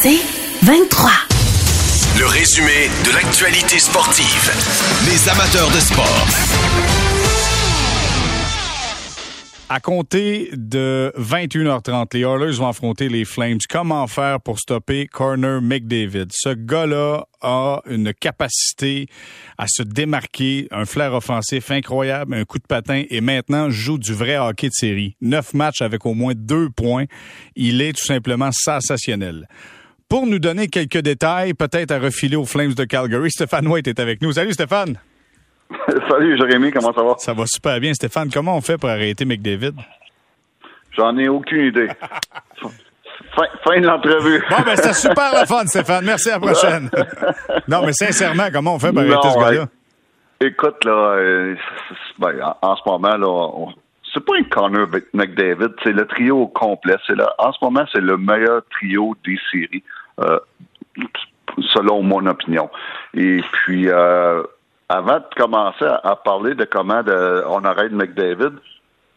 C'est 23. Le résumé de l'actualité sportive. Les amateurs de sport. À compter de 21h30, les Oilers vont affronter les Flames. Comment faire pour stopper Corner McDavid? Ce gars-là a une capacité à se démarquer, un flair offensif incroyable, un coup de patin et maintenant joue du vrai hockey de série. Neuf matchs avec au moins deux points. Il est tout simplement sensationnel. Pour nous donner quelques détails, peut-être à refiler aux Flames de Calgary, Stéphane White est avec nous. Salut Stéphane! Salut Jérémy, comment ça va? Ça va super bien. Stéphane, comment on fait pour arrêter McDavid? J'en ai aucune idée. fin, de l'entrevue. Bon, ben c'était super la fun, Stéphane. Merci, à la prochaine. non, mais sincèrement, comment on fait pour arrêter ce gars-là? Écoute, là, euh, ben, en, ce moment, là, c'est pas un Connor McDavid, c'est le trio complet. C'est en ce moment, c'est le meilleur trio des séries, selon mon opinion. Et puis, euh, avant de commencer à, parler de comment on arrête McDavid,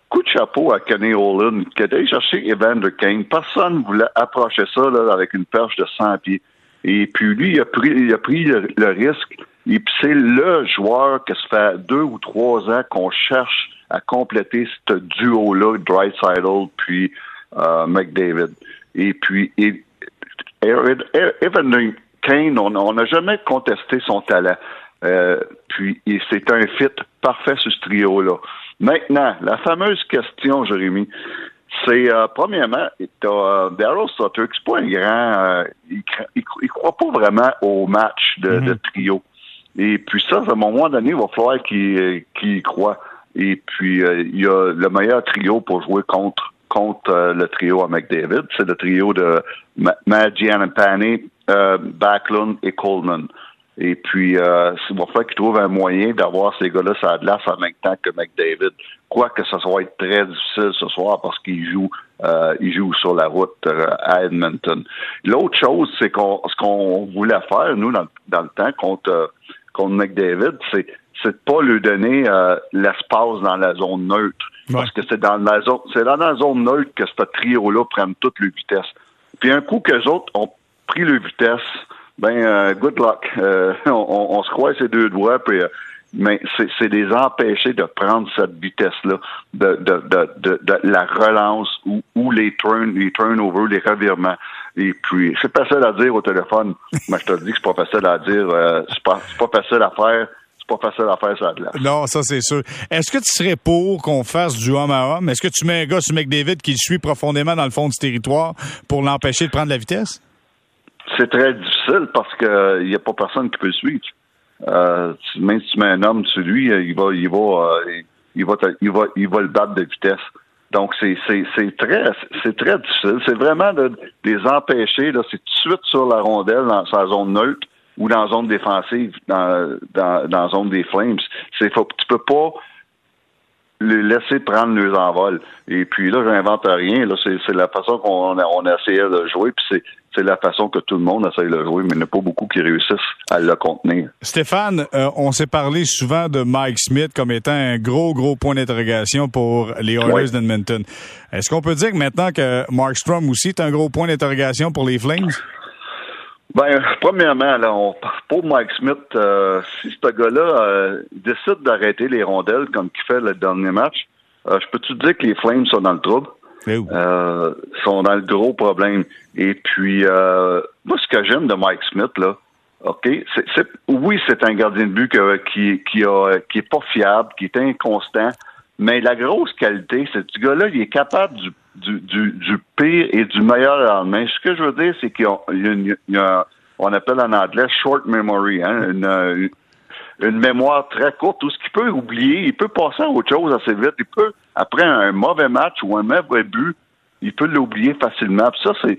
coup de chapeau à Kenny Olin, qui a été chercher Evander Kane. Personne ne voulait approcher ça avec une perche de 100 pieds. Et puis lui, il a pris, il a pris le, risque. Et puis c'est le joueur que ça fait deux ou trois ans qu'on cherche à compléter ce duo-là, Dreisaitl puis euh, McDavid. Et puis Evander Kane, on n'a jamais contesté son talent. Euh, puis c'est un fit parfait sur ce trio-là. Maintenant, la fameuse question, Jérémy, c'est euh, premièrement, t'as euh, Daryl Sutter, qui n'est pas un grand, euh, il, il, croit pas vraiment au match de, mm-hmm. trio. Et puis ça, à un moment donné, il va falloir qu'il y croit. Et puis il y a le meilleur trio pour jouer contre contre le trio à McDavid, c'est le trio de Matt Giannampane, Backlund et Coleman. Et puis, euh, c'est pour ça qu'il trouve un moyen d'avoir ces gars-là sur la glace en même temps que McDavid. Quoique ça soit très difficile ce soir parce qu'il joue, euh, sur la route euh, à Edmonton. L'autre chose, c'est qu'on, ce qu'on voulait faire, nous, dans, le temps, contre, euh, contre McDavid, c'est, c'est de pas lui donner euh, l'espace dans la zone neutre. Parce que c'est dans la zone, c'est dans la zone neutre que ce trio-là prenne toutes les vitesses. Puis un coup qu'eux autres ont pris le vitesse, ben, euh, good luck. Euh, on, se croit ces deux doigts, puis, euh, mais c'est des empêcher de prendre cette vitesse-là, de, de, de, de, la relance ou, ou les turn, les turnovers, les revirements. Et puis, c'est facile à dire au téléphone, mais je te dis que c'est pas facile à dire. c'est pas, pas facile à faire pas facile à faire ça. Non, ça c'est sûr. Est-ce que tu serais pour qu'on fasse du homme à homme? Est-ce que tu mets un gars sur McDavid qui le suit profondément dans le fond du territoire pour l'empêcher de prendre la vitesse? c'est très difficile parce que il n'y a pas personne qui peut le suivre. Euh, même si tu mets un homme sur lui, il va, il va, euh, il va, il va, il va le battre de vitesse. Donc c'est c'est c'est très c'est très difficile. C'est vraiment de, les empêcher là, c'est tout de suite sur la rondelle dans sa zone neutre ou dans la zone défensive, dans dans, dans la zone des Flames. C'est faut tu peux pas les laisser prendre leurs envols. Et puis là, j'invente rien. Là, c'est, la façon qu'on a, on a essayé de jouer. Puis c'est, c'est la façon que tout le monde essaye de jouer, mais il n'y a pas beaucoup qui réussissent à le contenir. Stéphane, euh, on s'est parlé souvent de Mike Smith comme étant un gros, gros point d'interrogation pour les Oilers d'Edmonton. Est-ce qu'on peut dire que maintenant que Mark Strom aussi est un gros point d'interrogation pour les Flames? Ben, premièrement, là, on, pour Mike Smith, euh, si ce gars-là euh, décide d'arrêter les rondelles comme il fait le dernier match, je peux te dire que les Flames sont dans le trouble? Euh, sont dans le gros problème. Et puis, euh, moi, ce que j'aime de Mike Smith, là, OK, c'est, oui, c'est un gardien de but qui, qui, a, qui est pas fiable, qui est inconstant, mais la grosse qualité, c'est ce gars-là, il est capable du, du, du, du pire et du meilleur lendemain. Ce que je veux dire, c'est qu'il y a, on appelle en anglais short memory, hein, une, une mémoire très courte. Tout ce qu'il peut oublier, il peut passer à autre chose assez vite. Il peut, après un mauvais match ou un mauvais but, il peut l'oublier facilement. Puis ça, c'est,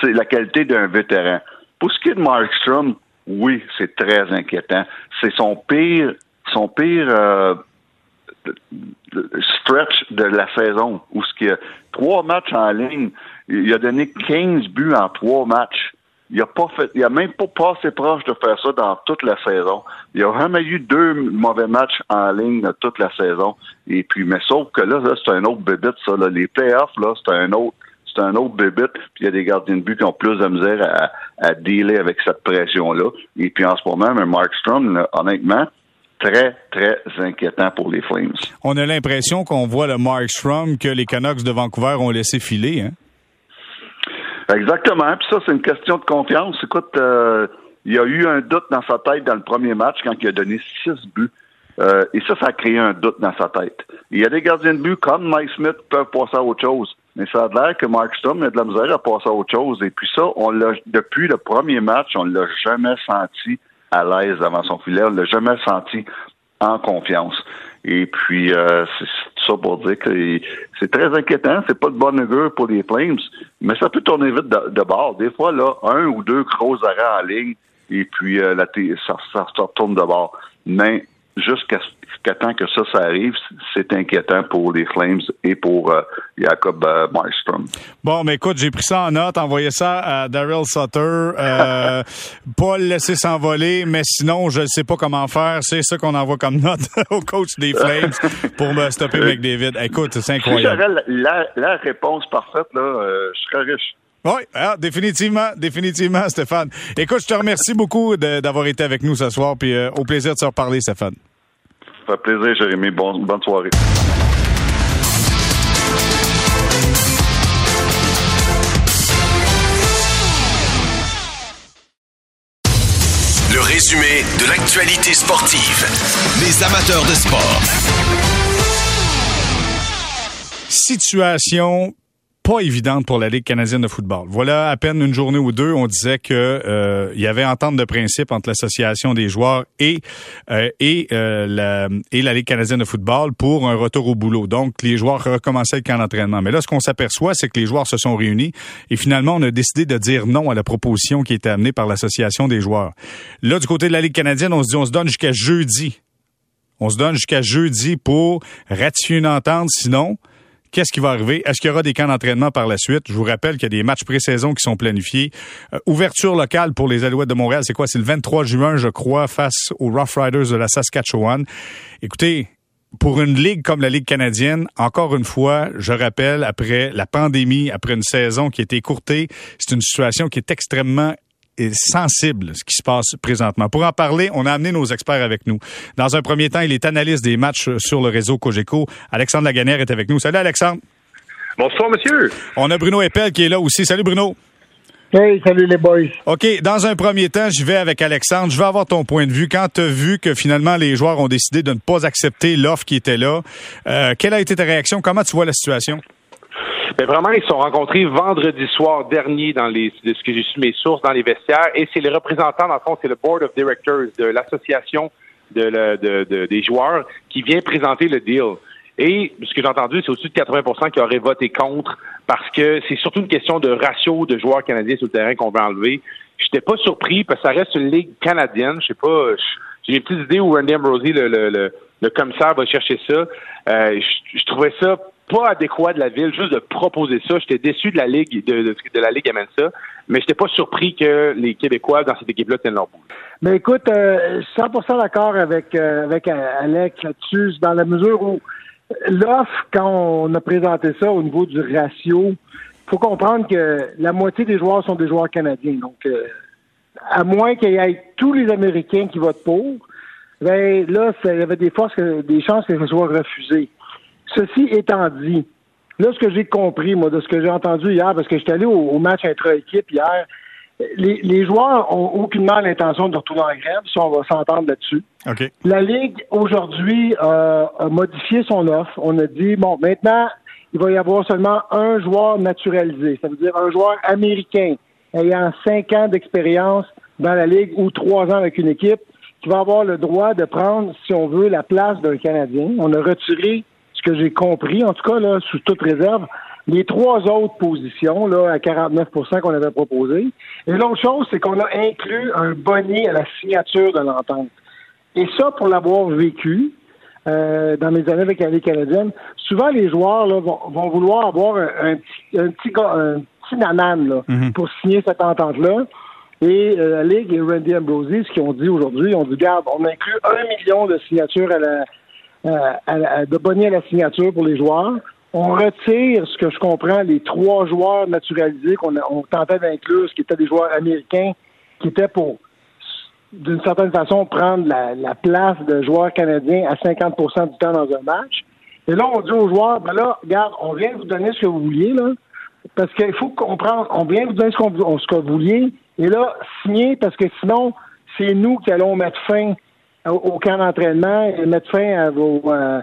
c'est la qualité d'un vétéran. Pour ce qui est de Markstrom, oui, c'est très inquiétant. C'est son pire, son pire euh, stretch de la saison. Où ce qu'il a trois matchs en ligne, il a donné 15 buts en trois matchs. Il a pas fait, il a même pas passé proche de faire ça dans toute la saison. Il a jamais eu deux mauvais matchs en ligne de toute la saison. Et puis, mais sauf que là, c'est un autre bébé, ça. Là. Les playoffs, là, c'est un autre, c'est un autre bébé, puis il y a des gardiens de but qui ont plus de misère à, dealer avec cette pression-là. Et puis en ce moment, mais Mark Strom, honnêtement, très, très inquiétant pour les Flames. On a l'impression qu'on voit le Mark Strom que les Canucks de Vancouver ont laissé filer, hein? Exactement. Puis ça, c'est une question de confiance. Écoute, euh, il y a eu un doute dans sa tête dans le premier match quand il a donné six buts. Euh, et ça, ça a créé un doute dans sa tête. Il y a des gardiens de but comme Mike Smith peuvent passer à autre chose. Mais ça a l'air que Mark Strom a de la misère à passer à autre chose. Et puis ça, on l'a depuis le premier match, on l'a jamais senti à l'aise devant son filet. On l'a jamais senti en confiance. Et puis, euh, c'est ça pour dire que c'est très inquiétant. C'est pas de bonne augure pour les Flames, mais ça peut tourner vite de, bord. Des fois, là, un ou deux gros arrêts en ligne, et puis euh, la ça, ça, ça retourne de bord. Mais jusqu'à temps que ça, ça arrive, c'est inquiétant pour les Flames et pour euh, Jacob euh, Bon, mais écoute, j'ai pris ça en note, envoyé ça à Daryl Sutter, euh, pas le laisser s'envoler, mais sinon, je ne sais pas comment faire. C'est ça qu'on envoie comme note au coach des Flames pour me stopper euh, McDavid. Écoute, c'est incroyable. Si la, la, réponse parfaite, là, je serais riche. Oui, ah, définitivement, définitivement, Stéphane. Écoute, je te remercie beaucoup d'avoir été avec nous ce soir, puis au plaisir de se reparler, Stéphane. Ça fait plaisir, Jérémy. bonne soirée. Le résumé de l'actualité sportive. Les amateurs de sport. Situation pas évidente pour la Ligue canadienne de football. Voilà à peine une journée ou deux, on disait que euh, il y avait entente de principe entre l'association des joueurs et euh, et euh, la et la Ligue canadienne de football pour un retour au boulot. Donc les joueurs recommençaient le camp d'entraînement. Mais là, ce qu'on s'aperçoit, c'est que les joueurs se sont réunis et finalement, on a décidé de dire non à la proposition qui était amenée par l'association des joueurs. Là, du côté de la Ligue canadienne, on se dit on se donne jusqu'à jeudi. On se donne jusqu'à jeudi pour ratifier une entente. Sinon, Qu'est-ce qui va arriver? Est-ce qu'il y aura des camps d'entraînement par la suite? Je vous rappelle qu'il y a des matchs pré-saison qui sont planifiés. Euh, ouverture locale pour les Alouettes de Montréal, c'est quoi? C'est le 23 juin, je crois, face aux Rough Riders de la Saskatchewan. Écoutez, pour une ligue comme la Ligue canadienne, encore une fois, je rappelle, après la pandémie, après une saison qui a été écourtée, c'est une situation qui est extrêmement sensible ce qui se passe présentement. Pour en parler, on a amené nos experts avec nous. Dans un premier temps, il est analyste des matchs sur le réseau Cogeco. Alexandre Laganière est avec nous. Salut Alexandre. Bonsoir monsieur. On a Bruno Eppel qui est là aussi. Salut Bruno. Hey, salut les boys. OK, dans un premier temps, je vais avec Alexandre. Je vais avoir ton point de vue. Quand tu as vu que finalement les joueurs ont décidé de ne pas accepter l'offre qui était là, euh, quelle a été ta réaction? Comment tu vois la situation? Mais vraiment, ils se sont rencontrés vendredi soir dernier dans les, de ce que j'ai su mes sources dans les vestiaires, et c'est les représentants, dans le fond, c'est le board of directors de l'association de, de, des joueurs qui vient présenter le deal. Et ce que j'ai entendu, c'est au-dessus de 80% qui auraient voté contre parce que c'est surtout une question de ratio de joueurs canadiens sur le terrain qu'on veut enlever. J'étais pas surpris parce que ça reste une ligue canadienne. Je sais pas, j'ai une petite idée où Randy Ambrosie, le, le, le, commissaire, va chercher ça. Euh, je trouvais ça pas adéquat de la ville juste de proposer ça. J'étais déçu de la ligue de, de, la ligue amène ça, mais j'étais pas surpris que les Québécois dans cette équipe-là tiennent leur bout. Mais écoute, euh, 100% d'accord avec euh, avec Alex là-dessus, dans la mesure où l'offre, quand on a présenté ça au niveau du ratio, faut comprendre que la moitié des joueurs sont des joueurs canadiens. Donc, euh, à moins qu'il y ait tous les Américains qui votent pour, ben là, il y avait des forces, des chances que ce soit refusé. Ceci étant dit, là, ce que j'ai compris, moi, de ce que j'ai entendu hier, parce que j'étais allé au, match intra-équipe hier, les, joueurs ont aucunement l'intention de retourner en grève, si on va s'entendre là-dessus. La Ligue, aujourd'hui, euh, a modifié son offre. On a dit, bon, maintenant, il va y avoir seulement un joueur naturalisé. Ça veut dire un joueur américain ayant cinq ans d'expérience dans la Ligue ou trois ans avec une équipe qui va avoir le droit de prendre, si on veut, la place d'un Canadien. On a retiré ce que j'ai compris, en tout cas, là, sous toute réserve, les trois autres positions, là, à 49% qu'on avait proposé. Et l'autre chose, c'est qu'on a inclus un bonnet à la signature de l'entente. Et ça, pour l'avoir vécu, euh, dans mes années avec la Ligue canadienne, souvent les joueurs là, vont, vouloir avoir un, petit, un petit, un là, mhm. pour signer cette entente-là. Et euh, la Ligue et Randy Ambrosie, ce qu'ils ont dit aujourd'hui, ont dit, garde, on inclut un million de signatures à la, euh, de bonner à la signature pour les joueurs. on retire, ce que je comprends, les trois joueurs naturalisés qu'on on tentait d'inclure, ce qui étaient des joueurs américains, qui étaient pour, d'une certaine façon, prendre la, place de joueurs canadiens à 50% du temps dans un match. Et là, on dit aux joueurs, ben là, regarde, on vient vous donner ce que vous vouliez, là, parce qu'il faut comprendre, on vient vous donner ce, qu'on, ce que vous vouliez, et là, signer, parce que sinon, c'est nous qui allons mettre fin au, camp d'entraînement et mettre fin à vos, euh,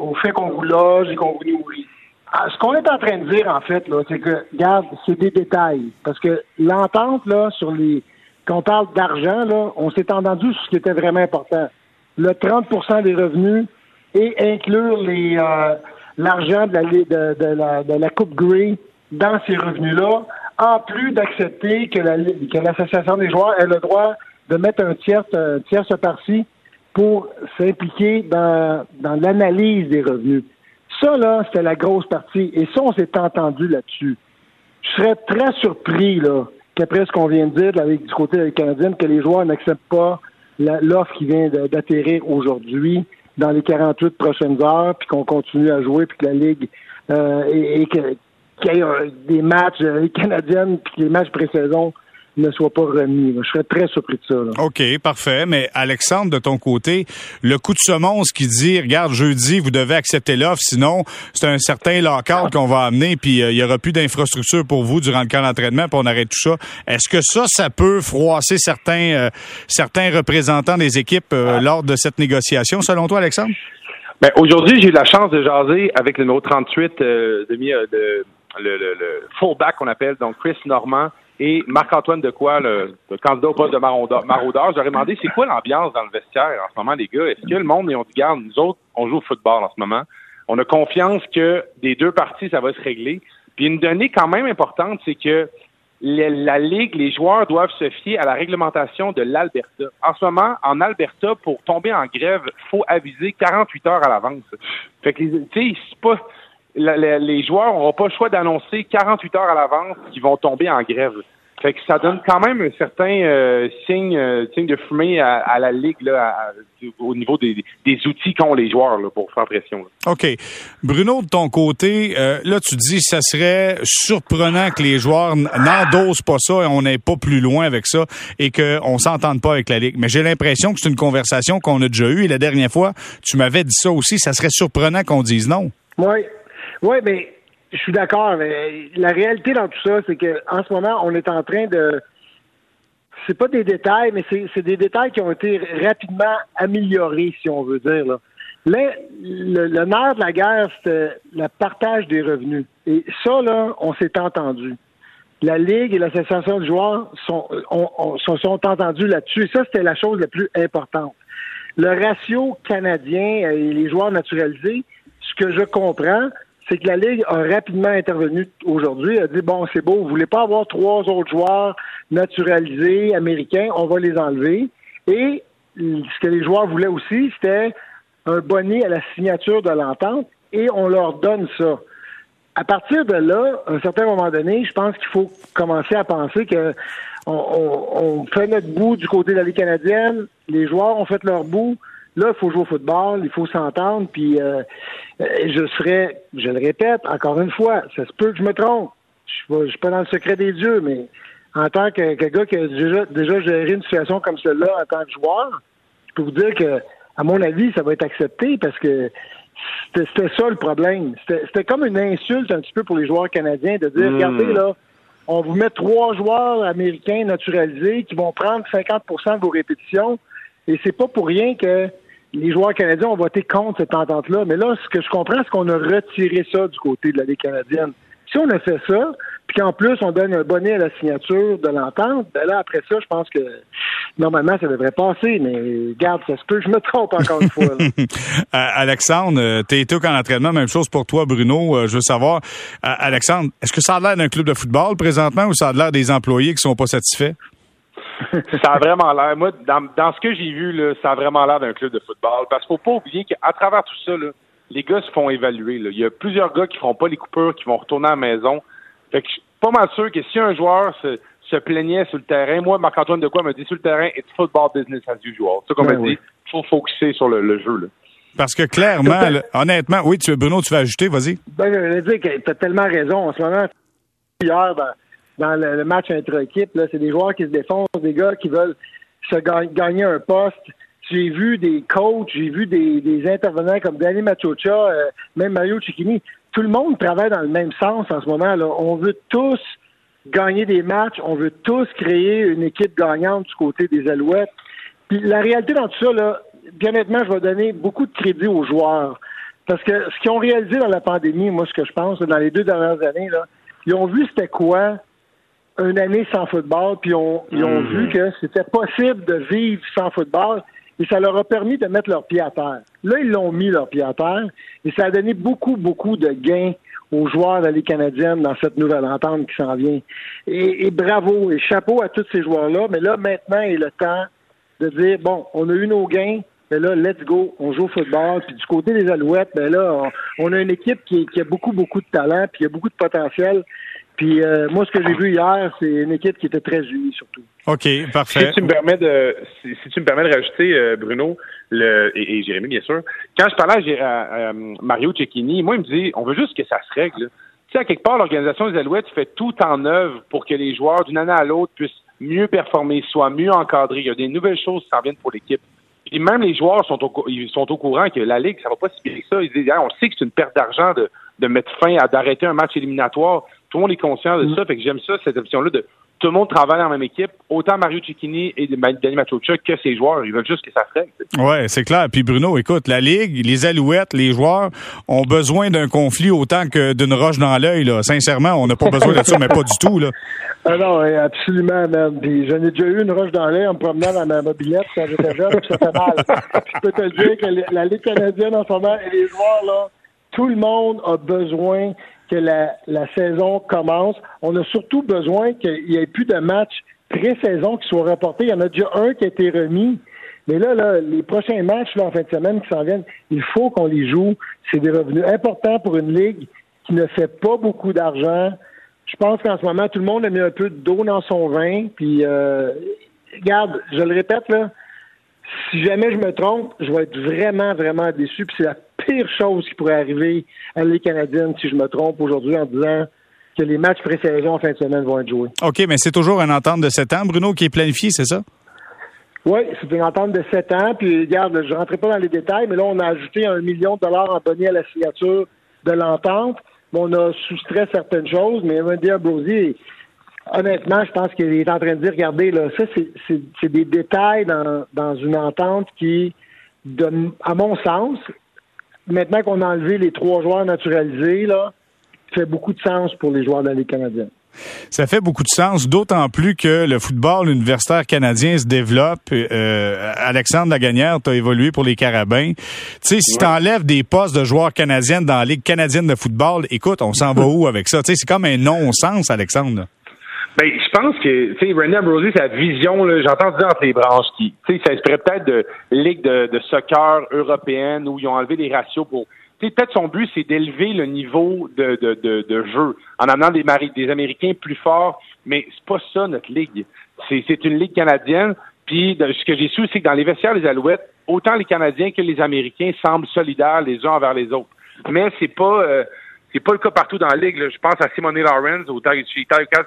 au fait qu'on vous loge et qu'on vous nourrit. Ah, ce qu'on est en train de dire, en fait, là, c'est que, regarde, c'est des détails. Parce que l'entente, là, sur les. Quand on parle d'argent, là, on s'est entendu sur ce qui était vraiment important. Le 30% des revenus et inclure les euh, l'argent de la, de, la, de la Coupe Grey dans ces revenus-là, en plus d'accepter que, la, que l'association des joueurs ait le droit de mettre un tiers, un tiers parti pour s'impliquer dans, dans l'analyse des revenus. Ça, là, c'était la grosse partie. Et ça, on s'est entendu là-dessus. Je serais très surpris, là, qu'après ce qu'on vient de dire avec, du côté canadien, que les joueurs n'acceptent pas l'offre qui vient d'atterrir aujourd'hui dans les 48 prochaines heures, puis qu'on continue à jouer, puis que la Ligue euh, et, qu'il y ait des matchs euh, canadiennes, puis que les matchs pré-saison ne soit pas remis. Je serais très surpris de ça. OK, parfait. Mais Alexandre, de ton côté, le coup de semonce qui dit, regarde, jeudi, vous devez accepter l'offre, sinon c'est un certain lockout qu'on va amener, puis euh, il y aura plus d'infrastructure pour vous durant le camp d'entraînement, puis on arrête tout ça. Est-ce que ça, ça peut froisser certains, euh, certains représentants des équipes euh, lors de cette négociation, selon toi, Alexandre? Ben, aujourd'hui, j'ai eu la chance de jaser avec le numéro 38 de, de, le, le, le fullback qu'on appelle, donc Chris Normand, et Marc-Antoine Decoy, le, le candidat au poste de maraudeur, j'aurais demandé c'est quoi l'ambiance dans le vestiaire en ce moment, les gars? Est-ce que le monde, ils ont dit, garde, nous autres, on joue au football en ce moment. On a confiance que des deux parties, ça va se régler. Puis une donnée quand même importante, c'est que la Ligue, les joueurs doivent se fier à la réglementation de l'Alberta. En ce moment, en Alberta, pour tomber en grève, faut aviser 48 heures à l'avance. Fait que, tu sais, pas les joueurs n'auront pas le choix d'annoncer 48 heures à l'avance qu'ils vont tomber en grève. Fait que ça donne quand même un certain euh, signe, euh, signe de fumée à, la ligue là, au niveau des, outils qu'ont les joueurs là, pour faire pression. OK. Bruno, de ton côté, euh, là tu dis ça serait surprenant que les joueurs n'endossent pas ça et on n'est pas plus loin avec ça et qu'on s'entende pas avec la ligue. Mais j'ai l'impression que c'est une conversation qu'on a déjà eue et la dernière fois, tu m'avais dit ça aussi, ça serait surprenant qu'on dise non. Oui, oui, mais je suis d'accord. La réalité dans tout ça, c'est que en ce moment, on est en train de. C'est pas des détails, mais c'est des détails qui ont été rapidement améliorés, si on veut dire. Là. le, le, nerf de la guerre, c'était le partage des revenus. Et ça, là, on s'est entendu. La Ligue et l'Association de joueurs sont, se sont entendus là-dessus. Et ça, c'était la chose la plus importante. Le ratio canadien et les joueurs naturalisés, ce que je comprends, c'est que la Ligue a rapidement intervenu aujourd'hui, a dit bon, c'est beau, vous voulez pas avoir trois autres joueurs naturalisés américains, on va les enlever. Et ce que les joueurs voulaient aussi, c'était un bonnet à la signature de l'entente et on leur donne ça. À partir de là, à un certain moment donné, je pense qu'il faut commencer à penser que on, fait notre bout du côté de la Ligue canadienne, les joueurs ont fait leur bout, Là, il faut jouer au football, il faut s'entendre, puis euh, euh, je serais, je le répète, encore une fois, ça se peut que je me trompe. Je ne suis pas dans le secret des dieux, mais en tant que, gars qui a déjà, déjà géré une situation comme celle-là en tant que joueur, je peux vous dire que, à mon avis, ça va être accepté parce que c'était ça le problème. C'était comme une insulte un petit peu pour les joueurs canadiens de dire, hmm. regardez là, on vous met trois joueurs américains naturalisés qui vont prendre 50% de vos répétitions. Et c'est pas pour rien que les joueurs canadiens ont voté contre cette entente-là. Mais là, ce que je comprends, c'est qu'on a retiré ça du côté de la Ligue canadienne. Si on a fait ça, puis qu'en plus on donne un bonnet à la signature de l'entente, ben là, après ça, je pense que normalement, ça devrait passer. Mais garde, ça se peut, je me trompe encore une fois. Euh, Alexandre, euh, t'es tout en entraînement, même chose pour toi, Bruno. Euh, je veux savoir, Alexandre, est-ce que ça a l'air d'un club de football présentement ou ça a l'air des employés qui sont pas satisfaits? ça a vraiment l'air. Moi, dans, ce que j'ai vu, là, ça a vraiment l'air d'un club de football. Parce qu'il faut pas oublier qu'à travers tout ça, les gars se font évaluer. Il y a plusieurs gars qui feront pas les coupures, qui vont retourner à la maison. Fait que je suis pas mal sûr que si un joueur se, se plaignait sur le terrain, moi, Marc-Antoine de quoi me dit sur le terrain, it's football business as usual. C'est comme ben dit, il faut focuser sur le, jeu. Parce que clairement, honnêtement, oui, tu, Bruno, tu vas ajouter, vas-y. Ben, je veux dire que tu as tellement raison. En ce moment, hier, dans, le, match intra-équipe, c'est des joueurs qui se défoncent, des gars qui veulent se gagner un poste. J'ai vu des coachs, j'ai vu des, intervenants comme Danny Machocha, euh, même Mario Cicchini. Tout le monde travaille dans le même sens en ce moment. Là. On veut tous gagner des matchs, on veut tous créer une équipe gagnante du côté des Alouettes. Puis la réalité dans tout ça, là, bien honnêtement, je vais donner beaucoup de crédit aux joueurs. Parce que ce qu'ils ont réalisé dans la pandémie, moi, ce que je pense, dans les deux dernières années, là, ils ont vu c'était quoi une année sans football, puis ils ont mhm. vu que c'était possible de vivre sans football, et ça leur a permis de mettre leurs pieds à terre. Là, ils l'ont mis leurs pieds à terre, et ça a donné beaucoup, beaucoup de gains aux joueurs de la Ligue canadienne dans cette nouvelle entente qui s'en vient. Et, bravo, et chapeau à tous ces joueurs-là, mais là, maintenant est le temps de dire, bon, on a eu nos gains, mais là, let's go, on joue au football. Puis du côté des Alouettes, ben là, on, a une équipe qui, a beaucoup, beaucoup de talent, puis il y a beaucoup de potentiel. Puis euh, moi, ce que j'ai vu hier, c'est une équipe qui était très unie, surtout. OK, parfait. Si tu me permets de, si, tu me permets de rajouter, euh, Bruno, le, et, Jérémy, bien sûr, quand je parlais à, Mario Cecchini, moi, il me dit, on veut juste que ça se règle. Tu sais, à quelque part, l'organisation des Alouettes fait tout en œuvre pour que les joueurs, d'une année à l'autre, puissent mieux performer, soient mieux encadrés. Il y a des nouvelles choses qui s'en viennent pour l'équipe. Et même les joueurs sont au, ils sont au courant que la Ligue, ça va pas si bien que ça. Ils disent, on sait que c'est une perte d'argent de, de mettre fin à d'arrêter un match éliminatoire. Tout le monde est conscient de mm. ça. Fait que j'aime ça, cette option-là de tout le monde travaille dans la même équipe. Autant Mario Cicchini et Danny Machocha que ses joueurs. Ils veulent juste que ça fasse. Ouais, c'est clair. Puis Bruno, écoute, la Ligue, les Alouettes, les joueurs ont besoin d'un conflit autant que d'une roche dans l'œil. Là. Sincèrement, on n'a pas besoin de ça, mais pas du tout. Là. Ah non, absolument, même. Puis j'en ai déjà eu une roche dans l'œil en me promenant dans ma mobilette quand j'étais jeune, puis ça fait mal. je peux te dire que la Ligue canadienne en ce moment et les joueurs, là, tout le monde a besoin que la, saison commence. On a surtout besoin qu'il n'y ait plus de matchs pré-saison qui soient reportés. Il y en a déjà un qui a été remis. Mais là, là les prochains matchs là, en fin de semaine qui s'en viennent, il faut qu'on les joue. C'est des revenus importants pour une ligue qui ne fait pas beaucoup d'argent. Je pense qu'en ce moment, tout le monde a mis un peu d'eau dans son vin. Puis, euh, regarde, je le répète, là, si jamais je me trompe, je vais être vraiment, vraiment déçu. Puis c'est la pire chose qui pourrait arriver à la canadienne si je me trompe aujourd'hui en disant que les matchs pré-saison en fin de semaine vont être joués. OK, mais c'est toujours une entente de 7 ans, Bruno, qui est planifiée, c'est ça? Oui, c'est une entente de 7 ans. Puis, regarde, je ne rentrerai pas dans les détails, mais là, on a ajouté un million de dollars en bonnet à la signature de l'entente. On a soustrait certaines choses, mais Wendy Brosier, honnêtement, je pense qu'il est en train de dire, regardez, là, ça, c'est des détails dans, dans une entente qui, à mon sens, maintenant qu'on a enlevé les trois joueurs naturalisés, là, fait beaucoup de sens pour les joueurs de la Ligue canadienne. Ça fait beaucoup de sens, d'autant plus que le football universitaire canadien se développe. Euh, Alexandre Lagagnère, tu as évolué pour les Carabins. Tu sais, si tu enlèves des postes de joueurs canadiens dans la Ligue canadienne de football, écoute, on s'en va où avec ça? Tu sais, c'est comme un non-sens, Alexandre. Ben, je pense que, tu sais, Randy Ambrosey, sa vision, j'entends dire entre les branches qui, tu sais, ça inspirait peut-être de ligue de, soccer européenne où ils ont enlevé les ratios pour, tu sais, peut-être son but, c'est d'élever le niveau de, de, de, jeu en amenant des, des Américains plus forts, mais c'est pas ça notre ligue. C'est une ligue canadienne. Puis, ce que j'ai su, c'est que dans les vestiaires des Alouettes, autant les Canadiens que les Américains semblent solidaires les uns envers les autres. Mais c'est pas, euh, c'est pas le cas partout dans la ligue. Je pense à Simone Lawrence au Tyler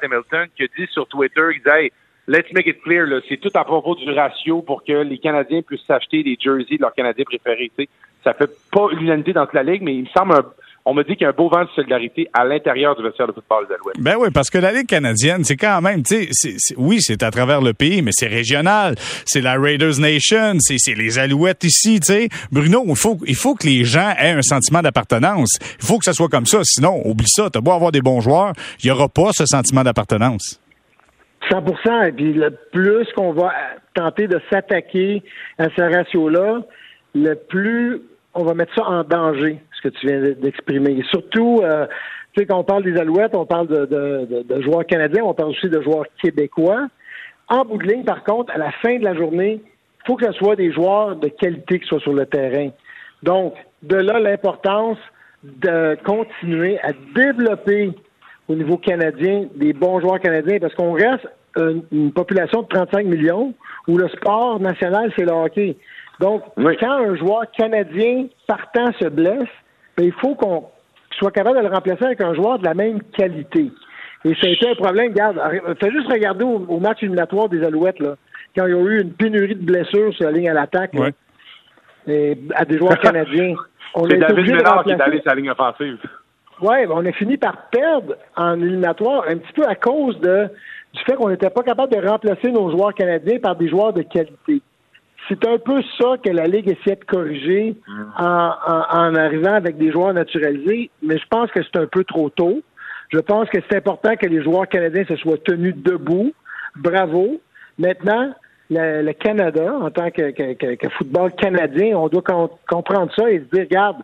Hamilton qui a dit sur Twitter, il disait let's make it clear, c'est tout à propos du ratio pour que les Canadiens puissent s'acheter des jerseys de leurs Canadiens préférés. Ça Ça fait pas l'unanimité dans toute la ligue, mais il me semble un, on me dit qu'il y a un beau vent de solidarité à l'intérieur du vestiaire de football de l'Ouest. Ben oui, parce que la Ligue canadienne, c'est quand même, tu sais, oui, c'est à travers le pays, mais c'est régional. C'est la Raiders Nation, c'est les Alouettes ici, tu sais. Bruno, il faut, il faut que les gens aient un sentiment d'appartenance. Il faut que ça soit comme ça. Sinon, oublie ça. T'as beau avoir des bons joueurs, il n'y aura pas ce sentiment d'appartenance. 100 Et puis le plus qu'on va tenter de s'attaquer à ce ratio-là, le plus on va mettre ça en danger que tu viens d'exprimer. Surtout, euh, tu sais, quand on parle des Alouettes, on parle de, joueurs canadiens, on parle aussi de joueurs québécois. En bout de ligne, par contre, à la fin de la journée, il faut que ce soit des joueurs de qualité qui soient sur le terrain. Donc, de là l'importance de continuer à développer au niveau canadien des bons joueurs canadiens parce qu'on reste une, une, population de 35 millions où le sport national, c'est le hockey. Donc, quand un joueur canadien partant se blesse, ben, il faut qu'on soit capable de le remplacer avec un joueur de la même qualité. Et ça a été un problème. Regarde, fais juste regarder au, match éliminatoire des Alouettes, là, quand il y a eu une pénurie de blessures sur la ligne à l'attaque à des joueurs canadiens. C'est David Ménard qui est allé sa ligne offensive. Oui, on a fini par perdre en éliminatoire un petit peu à cause de, du fait qu'on n'était pas capable de remplacer nos joueurs canadiens par des joueurs de qualité. C'est un peu ça que la Ligue essaie de corriger mm. en, en, arrivant avec des joueurs naturalisés, mais je pense que c'est un peu trop tôt. Je pense que c'est important que les joueurs canadiens se soient tenus debout. Bravo. Maintenant, le, Canada, en tant que, que, football canadien, on doit comprendre ça et se dire, regarde,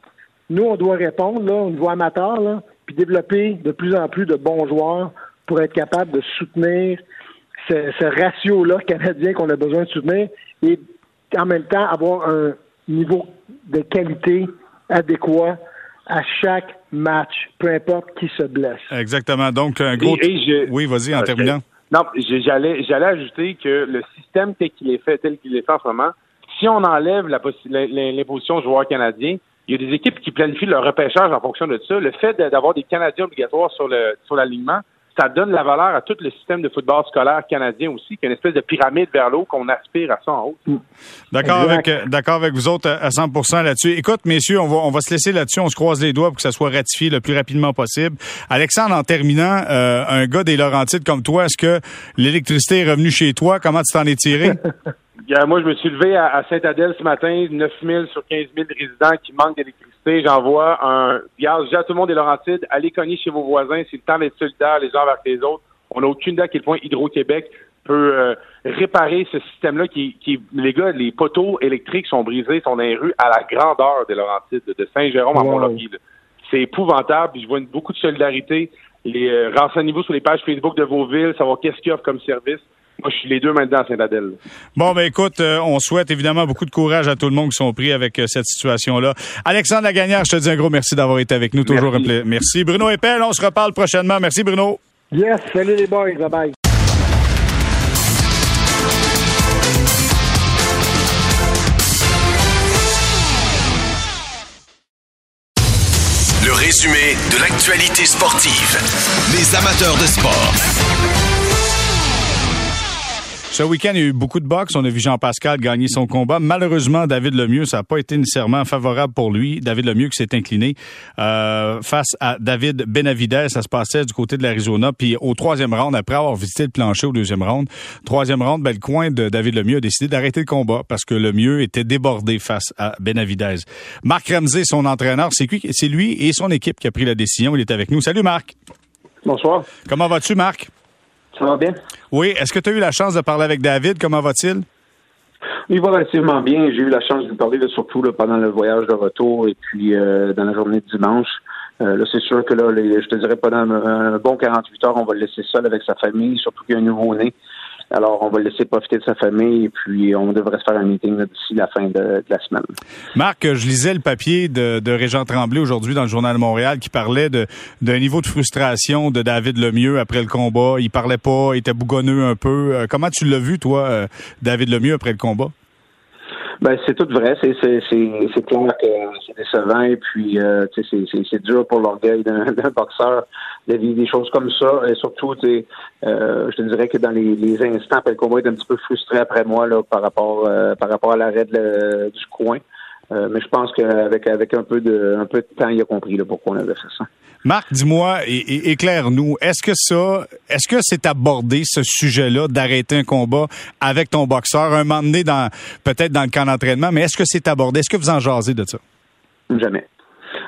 nous, on doit répondre là, au niveau amateur, là, puis développer de plus en plus de bons joueurs pour être capable de soutenir ce, ce ratio-là canadien qu'on a besoin de soutenir et en même temps avoir un niveau de qualité adéquat à chaque match, peu importe qui se blesse. Exactement. Donc, un gros. oui, vas-y, en terminant. Non, j'allais, j'allais ajouter que le système tel qu'il est fait, tel qu'il est fait en ce moment, si on enlève l'imposition joueurs canadiens, il y a des équipes qui planifient leur repêchage en fonction de ça. Le fait d'avoir des Canadiens obligatoires sur le sur l'alignement, ça donde la valeur à tout le système de football scolaire canadien aussi, qui est une espèce de pyramide vers l'eau qu'on aspire à ça en haut. Mm. D'accord avec, euh, d'accord avec vous autres à 100% là-dessus. Écoute, messieurs, on va, on va se laisser là-dessus. On se croise les doigts pour que ça soit ratifié le plus rapidement possible. Alexandre, en terminant, euh, un gars des Laurentides comme toi, est-ce que l'électricité est revenue chez toi? Comment tu t'en es tiré? Moi, je me suis levé à, Saint-Adèle ce matin, 9 000 sur 15 000 résidents qui manquent d'électricité. J'envoie un gaz. Déjà, tout le monde est Laurentide. Allez cogner chez vos voisins. C'est le temps d'être solidaires les uns avec les autres. On n'a aucune idée à quel point Hydro-Québec peut euh, réparer ce système-là qui, qui, les gars, les poteaux électriques sont brisés, sont dans les rues à la grandeur des Laurentides, de Saint-Jérôme à Mont-Laurier. C'est épouvantable. Je vois beaucoup de solidarité. Les euh, renseignez-vous sur les pages Facebook de vos villes, savoir qu'est-ce qu'il y a comme service. Moi, je suis les deux maintenant à Saint-Adèle. Bon, ben écoute, euh, on souhaite évidemment beaucoup de courage à tout le monde qui sont pris avec euh, cette situation-là. Alexandre Lagagnère, je te dis un gros merci d'avoir été avec nous. Toujours un plaisir. Merci. Bruno Epel, on se reparle prochainement. Merci, Bruno. Yes, salut les boys. Bye-bye. Le résumé de l'actualité sportive. Les amateurs de sport. Ce week-end, il y a eu beaucoup de boxe. On a vu Jean-Pascal gagner son combat. Malheureusement, David Lemieux, ça n'a pas été nécessairement favorable pour lui. David Lemieux qui s'est incliné euh, face à David Benavidez. Ça se passait du côté de l'Arizona. Puis au troisième round, après avoir visité le plancher au deuxième round, troisième round, ben, le coin de David Lemieux a décidé d'arrêter le combat parce que Lemieux était débordé face à Benavidez. Marc Ramsey, son entraîneur, c'est lui, c'est lui et son équipe qui a pris la décision. Il est avec nous. Salut Marc. Bonsoir. Comment vas-tu, Marc? Ça va bien? Oui. Est-ce que tu as eu la chance de parler avec David? Comment va-t-il? Il va relativement bien. J'ai eu la chance de lui parler surtout pendant le voyage de retour et puis euh, dans la journée de dimanche. Euh, là, c'est sûr que là, je te dirais pendant un, bon 48 heures, on va le laisser seul avec sa famille, surtout qu'il y a un nouveau-né. Alors, on va laisser profiter de sa famille et puis on devrait se faire un meeting d'ici la fin de, la semaine. Marc, je lisais le papier de, de Régent Tremblay aujourd'hui dans le Journal de Montréal qui parlait d'un niveau de frustration de David Lemieux après le combat. Il parlait pas, il était bougonneux un peu. Euh, comment tu l'as vu, toi, euh, David Lemieux, après le combat? Ben, c'est tout vrai. C'est, c'est, c'est, clair que c'est décevant et puis euh, c'est, c'est, dur pour l'orgueil d'un, boxeur de vivre des choses comme ça. Et surtout, euh, je te dirais que dans les, les instants il est un petit peu frustré après moi là, par rapport euh, par rapport à l'arrêt du coin. Euh, mais je pense qu'avec avec un peu de un peu de temps, il a compris là, pourquoi on avait fait ça. Marc, dis-moi, et, éclaire-nous, est-ce que ça, est-ce que c'est abordé ce sujet-là d'arrêter un combat avec ton boxeur un moment donné dans peut-être dans le camp d'entraînement, mais est-ce que c'est abordé? Est-ce que vous en jasez de ça? Jamais.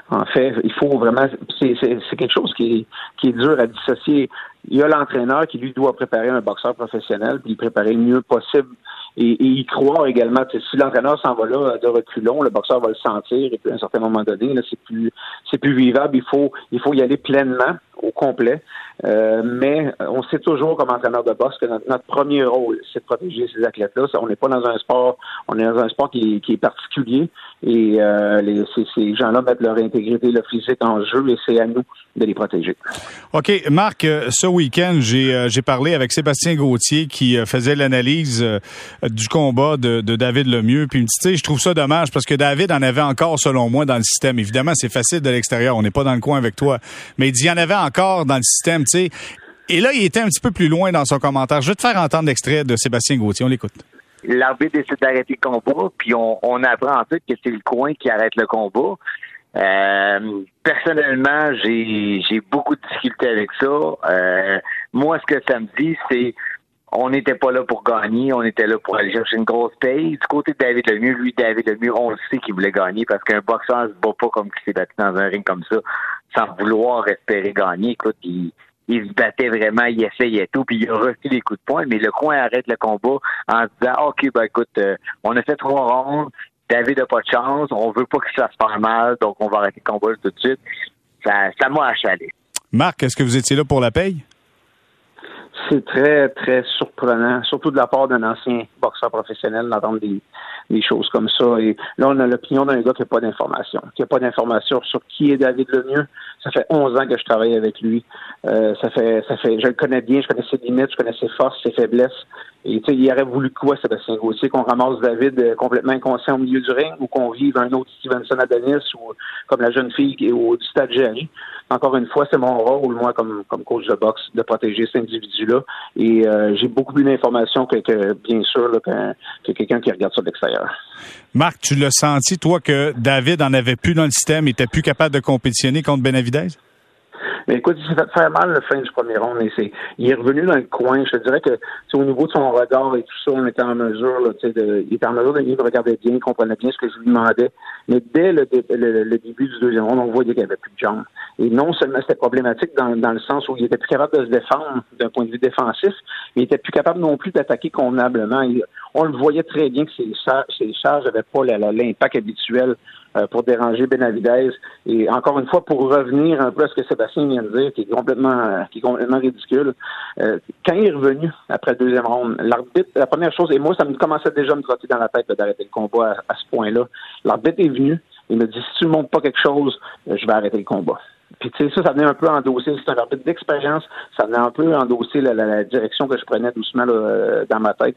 En fait, il faut vraiment. C'est quelque chose qui est, qui est dur à dissocier. Il y a l'entraîneur qui lui doit préparer un boxeur professionnel, puis le préparer le mieux possible et, et y croire également. Si l'entraîneur s'en va là de reculons, le boxeur va le sentir et puis à un certain moment donné, c'est plus c'est plus vivable. Il faut il faut y aller pleinement au complet. Euh, mais on pensez toujours comme entraîneur de boxe que notre, premier rôle, c'est de protéger ces athlètes-là. On n'est pas dans un sport, on est dans un sport qui, est particulier et euh, ces, gens-là mettent leur intégrité, leur physique en jeu et c'est à nous de les protéger. OK. Marc, euh, ce week-end, j'ai parlé avec Sébastien Gauthier qui faisait l'analyse du combat de, David Lemieux. Puis tu sais, je trouve ça dommage parce que David en avait encore, selon moi, dans le système. Évidemment, c'est facile de l'extérieur. On n'est pas dans le coin avec toi. Mais il dit, il y en avait encore dans le système, tu sais. Et là, il était un petit peu plus loin dans son commentaire. Je vais te faire entendre l'extrait de Sébastien Gauthier. On l'écoute. L'arbitre décide d'arrêter le combat, puis on, apprend en fait que c'est le coin qui arrête le combat. Euh, personnellement, j'ai beaucoup de difficultés avec ça. Euh, moi, ce que ça me dit, c'est on n'était pas là pour gagner, on était là pour aller chercher une grosse paye. Du côté de David Lemieux, lui, David Lemieux, on le sait qu'il voulait gagner parce qu'un boxeur se bat pas comme qu'il s'est battu dans un ring comme ça, sans vouloir espérer gagner. Écoute, il, il se battait vraiment, il essayait tout, puis il a reçu des coups de poing, mais le coin arrête le combat en disant OK, ben écoute, euh, on a fait trois rondes, David n'a pas de chance, on veut pas qu'il se fasse mal, donc on va arrêter le combat tout de suite. Ça, ça m'a achalé. Marc, est-ce que vous étiez là pour la paye? C'est très, très surprenant, surtout de la part d'un ancien boxeur professionnel d'entendre des, des choses comme ça. Et là, on a l'opinion d'un gars qui n'a pas d'informations, qui n'a pas d'informations sur qui est David Lemieux. Ça fait 11 ans que je travaille avec lui. Euh, ça fait, ça fait, je le connais bien, je connais ses limites, je connais ses forces, ses faiblesses. Et il aurait voulu quoi, Sébastien Gauthier, qu'on ramasse David euh, complètement inconscient au milieu du ring ou qu'on vive un autre Stevenson Adonis ou comme la jeune fille qui est au stade Jerry. Encore une fois, c'est mon rôle, moi, comme, comme coach de boxe, de protéger cet individu-là. Et euh, j'ai beaucoup plus d'informations que, bien sûr, que, quelqu'un qui regarde ça de l'extérieur. Marc, tu l'as senti, toi, que David en avait plus dans le système, était plus capable de compétitionner contre Benavidez? Mais écoute, il s'est fait faire mal le fin du premier round. Et il est revenu dans le coin. Je te dirais que au niveau de son regard et tout ça, on était en mesure, là, de, il était en mesure de il regardait bien, il comprenait bien ce que je lui demandais. Mais dès le, début du deuxième round, on voyait qu'il n'y avait plus de jambes. Et non seulement c'était problématique dans, dans, le sens où il était plus capable de se défendre d'un point de vue défensif, mais il était plus capable non plus d'attaquer convenablement. On le voyait très bien que ses, ses charges n'avaient pas l'impact habituel euh, pour déranger Benavidez. Et encore une fois, pour revenir un peu à ce que Sébastien vient de dire, qui est complètement, euh, qui est complètement ridicule, euh, quand il est revenu après le deuxième round, l'arbitre, la première chose, et moi, ça me commençait déjà à me trotter dans la tête d'arrêter le combat à, ce point-là. L'arbitre est venu, il me dit, si tu ne montres pas quelque chose, je vais arrêter le combat. Puis tu sais, ça, ça venait un peu endosser, c'est un arbitre d'expérience, ça venait un peu endosser la, la, direction que je prenais doucement dans ma tête.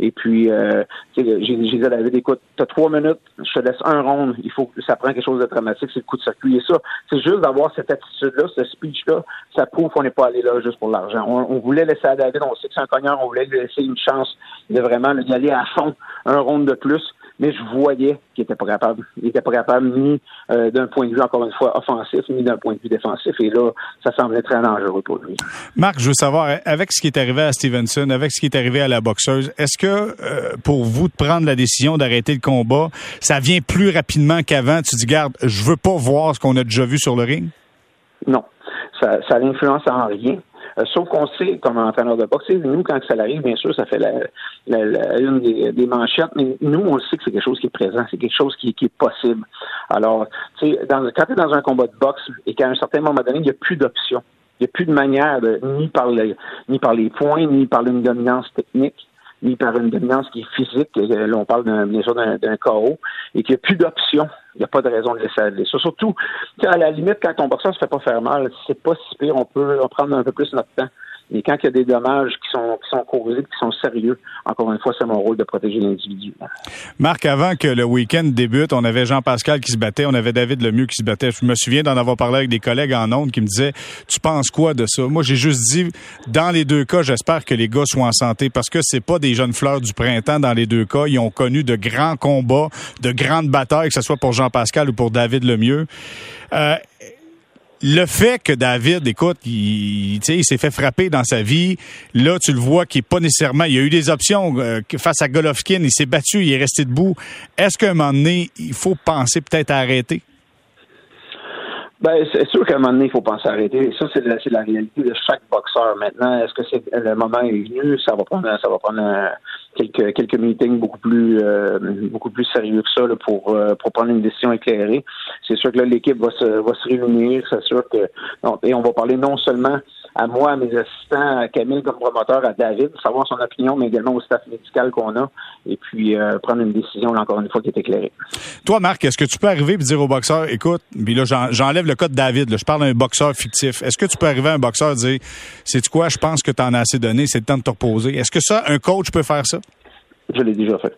Et puis, euh, j'ai dit à David, écoute, t'as trois minutes, je te laisse un round, il faut ça prend quelque chose de dramatique, c'est le coup de circuit. Et ça, c'est juste d'avoir cette attitude-là, ce speech-là, ça prouve qu'on n'est pas allé là juste pour l'argent. On, voulait laisser à David, on sait que c'est un cogneur, on voulait lui laisser une chance de vraiment y aller à fond, un round de plus mais je voyais qu'il était pas capable. Il était pas capable ni euh, d'un point de vue, encore une fois, offensif, ni d'un point de vue défensif. Et là, ça semblait très dangereux pour lui. Marc, je veux savoir, avec ce qui est arrivé à Stevenson, avec ce qui est arrivé à la boxeuse, est-ce que euh, pour vous de prendre la décision d'arrêter le combat, ça vient plus rapidement qu'avant? Tu dis, garde, je veux pas voir ce qu'on a déjà vu sur le ring? Non. Ça, ça n'influence en rien. Euh, sauf qu'on sait, comme entraîneur de boxe, nous, quand ça arrive, bien sûr, ça fait la, une des, manchettes, mais nous, on sait que c'est quelque chose qui est présent, c'est quelque chose qui, est possible. Alors, tu sais, quand tu es dans un combat de boxe et qu'à un certain moment donné, il n'y a plus d'options, il n'y a plus de manière, de, ni, par ni par les points, ni par une dominance technique, par une dominance qui est physique. Euh, là, on parle bien sûr d'un chaos et qu'il n'y a plus d'options. Il n'y a pas de raison de laisser aller. Ça, surtout, à la limite, quand ton boxeur se fait pas faire mal, c'est pas si pire. On peut prendre un peu plus notre temps. Et quand il y a des dommages qui sont, qui sont causés, qui sont sérieux, encore une fois, c'est mon rôle de protéger l'individu. Marc, avant que le week-end débute, on avait Jean-Pascal qui se battait, on avait David Lemieux qui se battait. Je me souviens d'en avoir parlé avec des collègues en ondes qui me disaient, tu penses quoi de ça? Moi, j'ai juste dit, dans les deux cas, j'espère que les gars soient en santé parce que c'est pas des jeunes fleurs du printemps dans les deux cas. Ils ont connu de grands combats, de grandes batailles, que ce soit pour Jean-Pascal ou pour David Lemieux. Euh, le fait que David, écoute, il, s'est fait frapper dans sa vie, là, tu le vois qu'il n'est pas nécessairement. Il y a eu des options euh, face à Golovkin, il s'est battu, il est resté debout. Est-ce qu'à un moment donné, il faut penser peut-être à arrêter? Ben, c'est sûr qu'à un moment donné, il faut penser à arrêter. Ça, c'est la, la, réalité de chaque boxeur. Maintenant, est-ce que c'est le moment est venu? Ça va prendre, ça va prendre quelques, quelques meetings beaucoup plus, euh, beaucoup plus sérieux que ça là, pour, euh, pour prendre une décision éclairée. C'est sûr que là, l'équipe va se, va se réunir. C'est sûr que, et on va parler non seulement à moi, à mes assistants, à Camille comme promoteur, à David, savoir son opinion, mais également au staff médical qu'on a, et puis euh, prendre une décision, là, encore une fois, qui est éclairée. Toi, Marc, est-ce que tu peux arriver et dire au boxeur, écoute, puis là, j'enlève le cas de David, là, je parle d'un boxeur fictif. Est-ce que tu peux arriver à un boxeur et dire, c'est quoi, je pense que tu en as assez donné, c'est le temps de te reposer. Est-ce que ça, un coach peut faire ça? Je l'ai déjà fait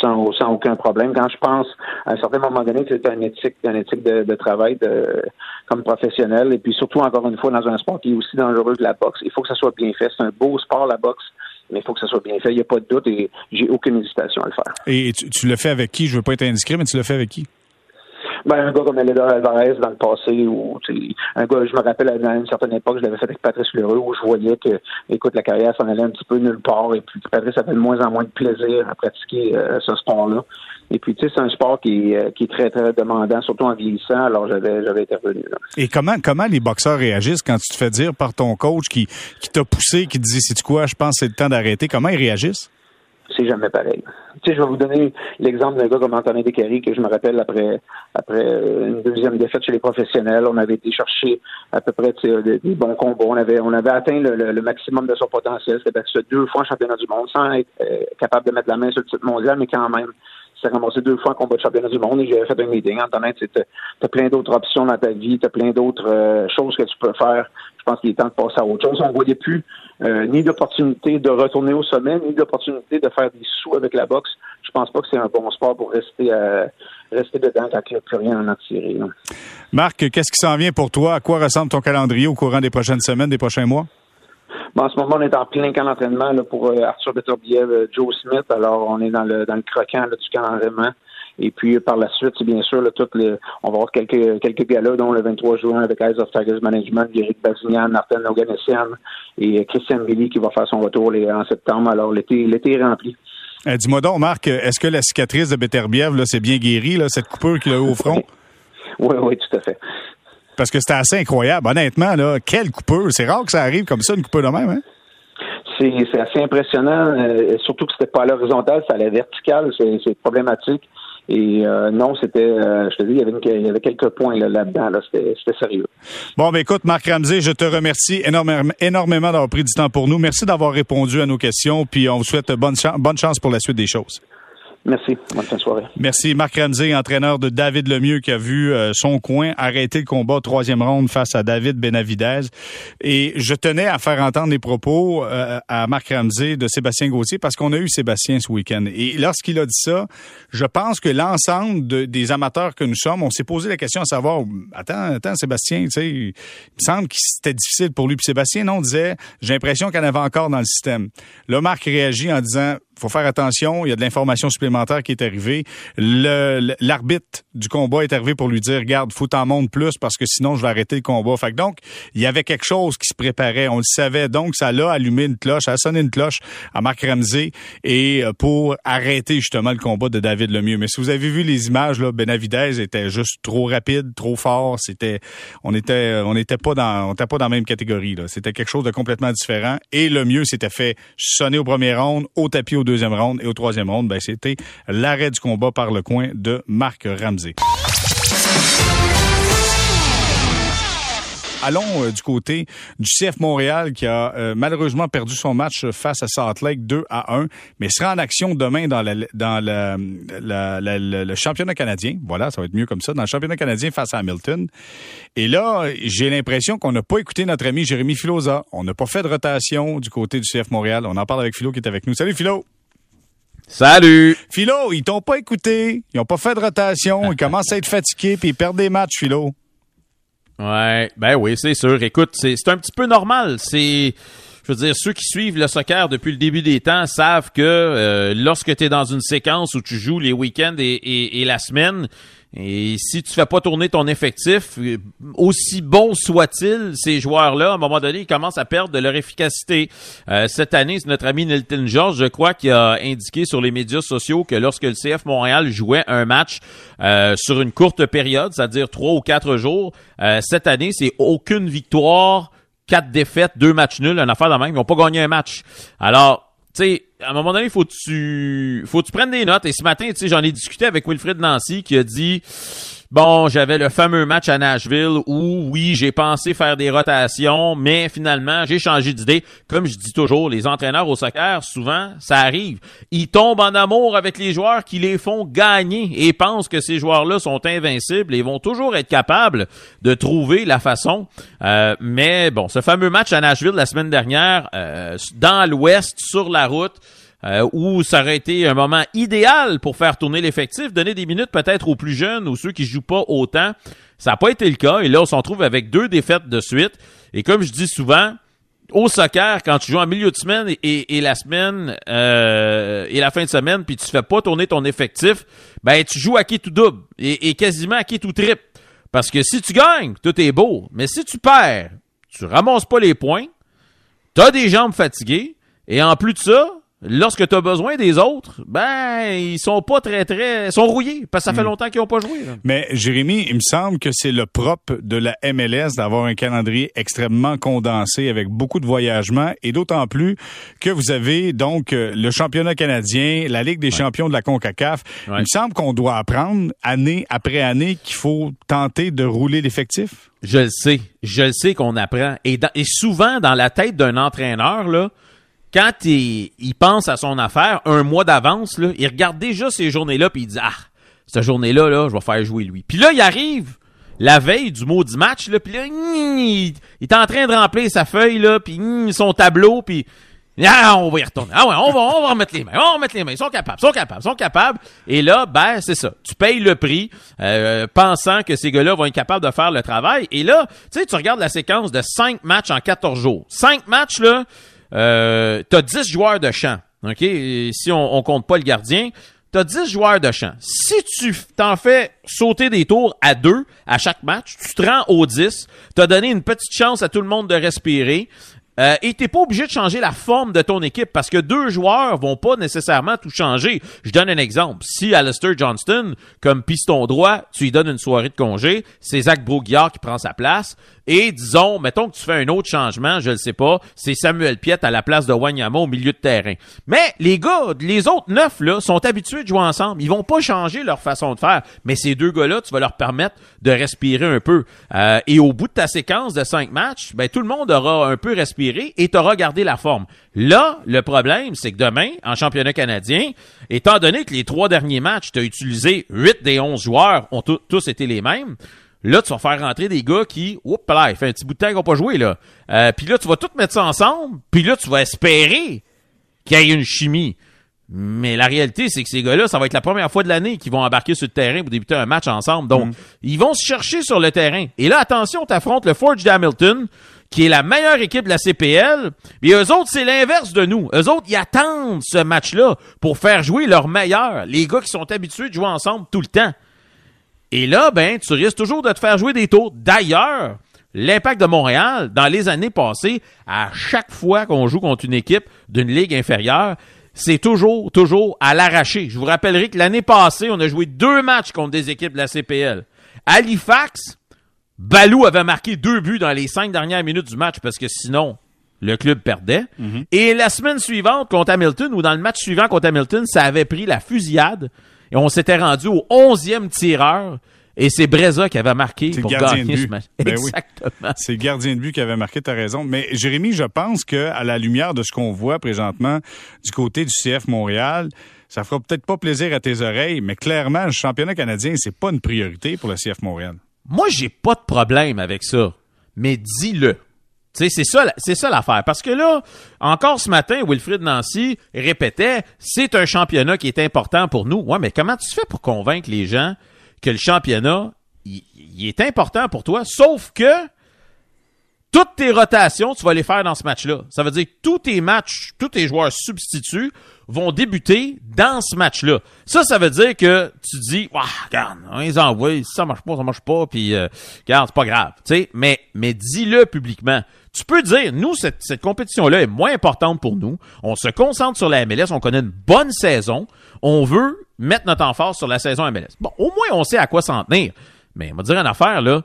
sans, aucun problème. Quand je pense, à un certain moment donné, c'est un éthique, un éthique de, travail de, comme professionnel, et puis surtout, encore une fois, dans un sport qui est aussi dangereux que la boxe. Il faut que ça soit bien fait. C'est un beau sport, la boxe mais il faut que ça soit bien fait. Il n'y a pas de doute et j'ai aucune hésitation à le faire. Et tu, tu le fais avec qui? Je ne veux pas être indiscret, mais tu le fais avec qui? Ben, un gars comme Elédor Alvarez dans le passé, ou un gars, je me rappelle à une certaine époque, je l'avais fait avec Patrice Lheureux, où je voyais que, écoute, la carrière s'en allait un petit peu nulle part, et puis Patrice avait de moins en moins de plaisir à pratiquer euh, ce sport-là. Et puis, tu sais, c'est un sport qui, euh, qui est très, très demandant, surtout en vieillissant, alors j'avais, j'avais intervenu. Là. Et comment, comment les boxeurs réagissent quand tu te fais dire par ton coach qui, qui t'a poussé, qui te dit, c'est quoi, je pense que c'est le temps d'arrêter, comment ils réagissent? C'est jamais pareil. Tu sais, je vais vous donner l'exemple d'un gars comme Antonin Descaries que je me rappelle après après une deuxième défaite chez les professionnels. On avait été chercher à peu près des, des bons combats. On avait on avait atteint le, maximum de son potentiel. C'était deux fois championnat du monde sans être euh, capable de mettre la main sur le titre mondial, mais quand même s'est ramassé deux fois en combat de championnat du monde et j'avais fait un meeting. Antonin, tu as plein d'autres options dans ta vie, tu as plein d'autres euh, choses que tu peux faire. Je pense qu'il est temps de passer à autre chose. On ne voyait plus euh, ni d'opportunité de retourner au sommet, ni d'opportunité de faire des sous avec la boxe. Je pense pas que c'est un bon sport pour rester euh, rester dedans quand il n'y a plus rien à en tirer. Marc, qu'est-ce qui s'en vient pour toi? À quoi ressemble ton calendrier au courant des prochaines semaines, des prochains mois? En ce moment, on est en plein camp d'entraînement pour euh, Arthur Beterbiev, euh, Joe Smith. Alors, on est dans le dans le croquant du camp d'entraînement. Et puis par la suite, c'est bien sûr, là, toutes les, on va avoir quelques quelques galas, dont le 23 juin avec Eyes of Tigers Management, Eric Bazignan, Martin Oganessian et Christian Billy qui va faire son retour en septembre. Alors l'été l'été est rempli. Euh, dis-moi donc, Marc, est-ce que la cicatrice de Beterbiev, là, c'est bien guéri, là, cette coupure qu'il a eu au front? oui, oui, tout à fait. Parce que c'était assez incroyable. Honnêtement, là, quelle coupeur. C'est rare que ça arrive comme ça, une coupeur de même, hein? C'est assez impressionnant, euh, surtout que c'était pas à l'horizontale, c'était à la verticale, c'est problématique. Et euh, non, c'était, euh, je te dis, il y avait, il y avait quelques points là-dedans. Là, c'était, sérieux. Bon, ben écoute, Marc Ramsey, je te remercie énormément, énormément d'avoir pris du temps pour nous. Merci d'avoir répondu à nos questions. Puis on vous souhaite bonne, bonne chance pour la suite des choses. Merci. Merci. Marc Ramsey, entraîneur de David Lemieux, qui a vu euh, son coin arrêter le combat troisième ronde face à David Benavidez. Et je tenais à faire entendre les propos euh, à Marc Ramsey de Sébastien Gauthier parce qu'on a eu Sébastien ce week-end. Et lorsqu'il a dit ça, je pense que l'ensemble des amateurs que nous sommes, on s'est posé la question à savoir, attends, attends, Sébastien, tu sais, il me semble que c'était difficile pour lui. Puis Sébastien, non, disait, j'ai l'impression qu'il en avait encore dans le système. Là, Marc réagit en disant, faut faire attention, il y a de l'information supplémentaire qui est arrivée. L'arbitre du combat est arrivé pour lui dire, regarde, faut t'en monter plus parce que sinon je vais arrêter le combat. Fait donc, il y avait quelque chose qui se préparait, on le savait. Donc, ça l'a allumé une cloche, a sonné une cloche à Marc Ramsey et euh, pour arrêter justement le combat de David Lemieux. Mais si vous avez vu les images, là, Benavidez était juste trop rapide, trop fort. C'était, on était, on n'était pas dans, on était pas dans la même catégorie. C'était quelque chose de complètement différent. Et Lemieux s'était fait sonner au premier round, au tapis au deuxième round et au troisième round, ben, c'était l'arrêt du combat par le coin de Marc Ramsey. allons euh, du côté du CF Montréal qui a euh, malheureusement perdu son match face à Salt Lake 2 à 1, mais sera en action demain dans, dans le championnat canadien. Voilà, ça va être mieux comme ça, dans le championnat canadien face à Hamilton. Et là, j'ai l'impression qu'on n'a pas écouté notre ami Jérémy Filosa. On n'a pas fait de rotation du côté du CF Montréal. On en parle avec Philo qui est avec nous. Salut Philo! Salut! Philo, ils t'ont pas écouté. Ils ont pas fait de rotation. Ils commencent à être fatigués puis ils perdent des matchs, Philo. Ouais, ben oui, c'est sûr. Écoute, c'est un petit peu normal. C'est je veux dire, ceux qui suivent le soccer depuis le début des temps savent que euh, lorsque tu es dans une séquence où tu joues les week-ends et, et, la semaine, et si tu fais pas tourner ton effectif, euh, aussi bon soit-il, ces joueurs-là, à un moment donné, ils commencent à perdre de leur efficacité. Euh, cette année, c'est notre ami Nelton George, je crois, qui a indiqué sur les médias sociaux que lorsque le CF Montréal jouait un match euh, sur une courte période, c'est-à-dire trois ou quatre jours, cette année, c'est aucune victoire, quatre défaites, deux matchs nuls, une affaire de même. Ils n'ont pas gagné un match. Alors, sais, à un moment donné, faut tu faut tu prennes des notes. Et ce matin, tu sais, j'en ai discuté avec Wilfred Nancy qui a dit Bon, j'avais le fameux match à Nashville où, oui, j'ai pensé faire des rotations, mais finalement, j'ai changé d'idée. Comme je dis toujours, les entraîneurs au soccer, souvent, ça arrive. Ils tombent en amour avec les joueurs qui les font gagner et pensent que ces joueurs-là sont invincibles et vont toujours être capables de trouver la façon. Euh, mais bon, ce fameux match à Nashville la semaine dernière, euh, dans l'Ouest, sur la route, euh, où ça aurait été un moment idéal pour faire tourner l'effectif, donner des minutes peut-être aux plus jeunes ou ceux qui jouent pas autant. Ça n'a pas été le cas. Et là, on s'en trouve avec deux défaites de suite. Et comme je dis souvent, au soccer, quand tu joues en milieu de semaine et, la semaine euh, et la fin de semaine, puis tu fais pas tourner ton effectif, ben tu joues à qui tout double et, et quasiment à qui tout triple. Parce que si tu gagnes, tout est beau. Mais si tu perds, tu ramasses pas les points, tu as des jambes fatiguées, et en plus de ça, lorsque tu as besoin des autres, ben ils sont pas très très sont rouillés parce que ça fait hmm. longtemps qu'ils ont pas joué. Mais Jérémy, il me semble que c'est le propre de la MLS d'avoir un calendrier extrêmement condensé avec beaucoup de voyagements et d'autant plus que vous avez donc euh, le championnat canadien, la Ligue des champions de la CONCACAF. Il me semble qu'on doit apprendre année après année qu'il faut tenter de rouler l'effectif. Je le sais, je le sais qu'on apprend et, et souvent dans la tête d'un entraîneur là quand il, pense à son affaire un mois d'avance, il regarde déjà ces journées-là puis il dit ah cette journée-là là, je vais faire jouer lui. Puis là il arrive la veille du maudit match là, puis là il, est en train de remplir sa feuille là, puis son tableau puis ah, on va y retourner. Ah ouais, on va, on va remettre les mains. On va remettre les mains. Ils sont capables, ils sont capables, ils sont capables. Et là, ben, c'est ça. Tu payes le prix, euh, pensant que ces gars-là vont être capables de faire le travail. Et là, tu sais, tu regardes la séquence de cinq matchs en 14 jours. Cinq matchs, là, euh, t'as 10 joueurs de champ. OK? si on, on compte pas le gardien, t'as 10 joueurs de champ. Si tu t'en fais sauter des tours à deux à chaque match, tu te rends au 10, t'as donné une petite chance à tout le monde de respirer. Euh, et t'es pas obligé de changer la forme de ton équipe parce que deux joueurs vont pas nécessairement tout changer. Je donne un exemple. Si Alistair Johnston, comme piston droit, tu lui donnes une soirée de congé, c'est Zach Broguillard qui prend sa place. Et disons, mettons que tu fais un autre changement, je ne sais pas, c'est Samuel Piet à la place de Wanyama au milieu de terrain. Mais les gars, les autres neuf là, sont habitués de jouer ensemble. Ils vont pas changer leur façon de faire. Mais ces deux gars-là, tu vas leur permettre de respirer un peu. Euh, et au bout de ta séquence de cinq matchs, ben tout le monde aura un peu respiré et t'aura gardé la forme. Là, le problème, c'est que demain, en championnat canadien, étant donné que les trois derniers matchs, tu as utilisé huit des onze joueurs, ont tous été les mêmes, Là, tu vas faire rentrer des gars qui, oups là, il fait un petit bout de temps qu'ils n'ont pas joué, là. Euh, puis là, tu vas tout mettre ça ensemble, puis là, tu vas espérer qu'il y ait une chimie. Mais la réalité, c'est que ces gars-là, ça va être la première fois de l'année qu'ils vont embarquer sur le terrain pour débuter un match ensemble. Donc, mm. ils vont se chercher sur le terrain. Et là, attention, t'affrontes le Forge d'Hamilton, qui est la meilleure équipe de la CPL. Et eux autres, c'est l'inverse de nous. Eux autres, ils attendent ce match-là pour faire jouer leurs meilleurs. Les gars qui sont habitués de jouer ensemble tout le temps. Et là, ben, tu risques toujours de te faire jouer des tours. D'ailleurs, l'impact de Montréal, dans les années passées, à chaque fois qu'on joue contre une équipe d'une ligue inférieure, c'est toujours, toujours à l'arraché. Je vous rappellerai que l'année passée, on a joué deux matchs contre des équipes de la CPL. Halifax, Balou avait marqué deux buts dans les cinq dernières minutes du match parce que sinon, le club perdait. Mhm. Et la semaine suivante contre Hamilton, ou dans le match suivant contre Hamilton, ça avait pris la fusillade. Et on s'était rendu au onzième tireur. Et c'est Breza qui avait marqué pour gagner ce match. Ben Exactement. C'est le gardien de but qui avait marqué, tu as raison. Mais Jérémy, je pense que à la lumière de ce qu'on voit présentement du côté du CF Montréal, ça fera peut-être pas plaisir à tes oreilles, mais clairement, le championnat canadien, c'est pas une priorité pour le CF Montréal. Moi, j'ai pas de problème avec ça. Mais dis-le c'est ça, c'est ça l'affaire. Parce que là, encore ce matin, Wilfrid Nancy répétait, c'est un championnat qui est important pour nous. Ouais, mais comment tu fais pour convaincre les gens que le championnat, il est important pour toi? Sauf que toutes tes rotations, tu vas les faire dans ce match-là. Ça veut dire que tous tes matchs, tous tes joueurs substituts vont débuter dans ce match-là. Ça, ça veut dire que tu dis, Wah, regarde, on les envoie, si ça marche pas, ça marche pas, puis euh, regarde, c'est pas grave. sais, mais, mais dis-le publiquement. Tu peux dire, nous, cette, cette compétition-là est moins importante pour nous. On se concentre sur la MLS, on connaît une bonne saison. On veut mettre notre emphase sur la saison MLS. Bon, au moins, on sait à quoi s'en tenir. Mais on va dire une affaire, là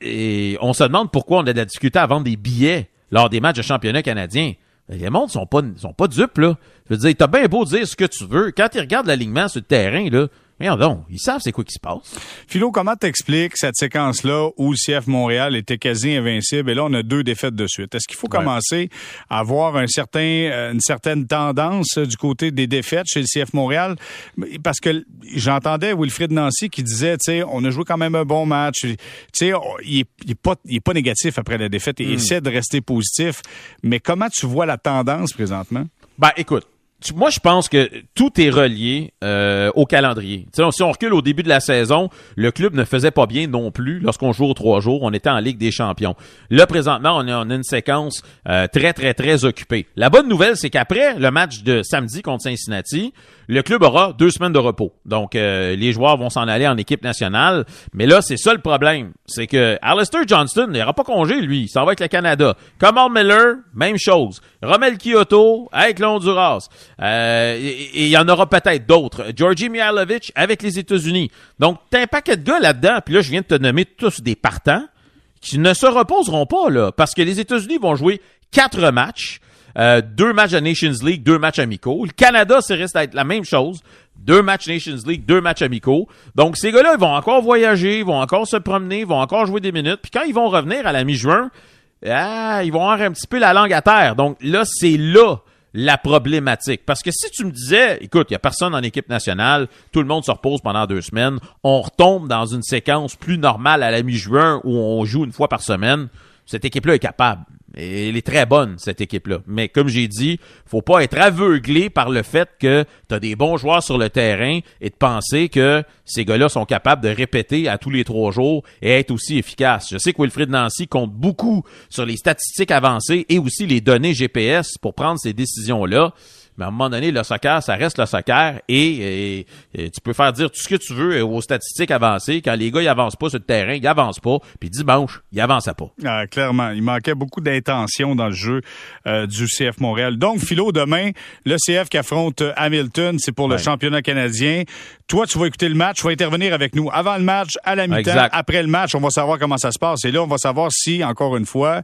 et on se demande pourquoi on a de la difficulté à des billets lors des matchs de championnat canadien. Les mondes sont pas, sont pas dupes, là. Je veux dire, t'as bien beau dire ce que tu veux. Quand tu regardes l'alignement sur le terrain, là, Mais donc, ils savent c'est quoi qui se passe. Philo, comment t'expliques cette séquence-là où le CF Montréal était quasi invincible et là, on a deux défaites de suite? Est-ce qu'il faut commencer à avoir un certain, euh, une certaine tendance du côté des défaites chez le CF Montréal? Parce que j'entendais Wilfried Nancy qui disait, tu sais, on a joué quand même un bon match. Tu sais, il, est, pas, il est pas négatif après la défaite. Il hmm. essaie de rester positif. Mais comment tu vois la tendance présentement? Ben, écoute, moi, je pense que tout est relié euh, au calendrier. si on recule au début de la saison, le club ne faisait pas bien non plus lorsqu'on joue aux trois jours. On était en Ligue des champions. Là, présentement, on a, une séquence euh, très, très, très occupée. La bonne nouvelle, c'est qu'après le match de samedi contre Cincinnati, le club aura deux semaines de repos. Donc, euh, les joueurs vont s'en aller en équipe nationale. Mais là, c'est ça le problème. C'est que Alistair Johnston n'ira pas congé, lui. Il s'en va avec le Canada. Kamal Miller, même chose. Romel Kyoto avec l'Honduras. Euh, et il y en aura peut-être d'autres. Georgi Mihailovic avec les États-Unis. Donc, t'as un paquet de gars là-dedans. Puis là, je viens de te nommer tous des partants qui ne se reposeront pas, là. Parce que les États-Unis vont jouer quatre matchs. Euh, deux matchs à Nations League, deux matchs amicaux. Le Canada, ça risque d'être la même chose. Deux matchs Nations League, deux matchs amicaux. Donc, ces gars-là, ils vont encore voyager, ils vont encore se promener, ils vont encore jouer des minutes. Puis quand ils vont revenir à la mi-juin, ah, ils vont avoir un petit peu la langue à terre. Donc là, c'est là la problématique. Parce que si tu me disais, écoute, il n'y a personne en équipe nationale, tout le monde se repose pendant deux semaines, on retombe dans une séquence plus normale à la mi-juin où on joue une fois par semaine, cette équipe-là est capable. Et elle est très bonne, cette équipe-là. Mais comme j'ai dit, faut pas être aveuglé par le fait que tu des bons joueurs sur le terrain et de penser que ces gars-là sont capables de répéter à tous les trois jours et être aussi efficaces. Je sais que Wilfried Nancy compte beaucoup sur les statistiques avancées et aussi les données GPS pour prendre ces décisions-là. Mais à un moment donné, le soccer, ça reste le soccer et, tu peux faire dire tout ce que tu veux aux statistiques avancées. Quand les gars, ils avancent pas sur le terrain, ils avancent pas. Puis dimanche, ils avancent pas. Ah, clairement. Il manquait beaucoup d'intention dans le jeu euh, du CF Montréal. Donc, Philo, demain, le CF qui affronte Hamilton, c'est pour le championnat canadien. Toi, tu vas écouter le match, tu vas intervenir avec nous avant le match, à la mi-temps, après le match. On va savoir comment ça se passe. Et là, on va savoir si, encore une fois,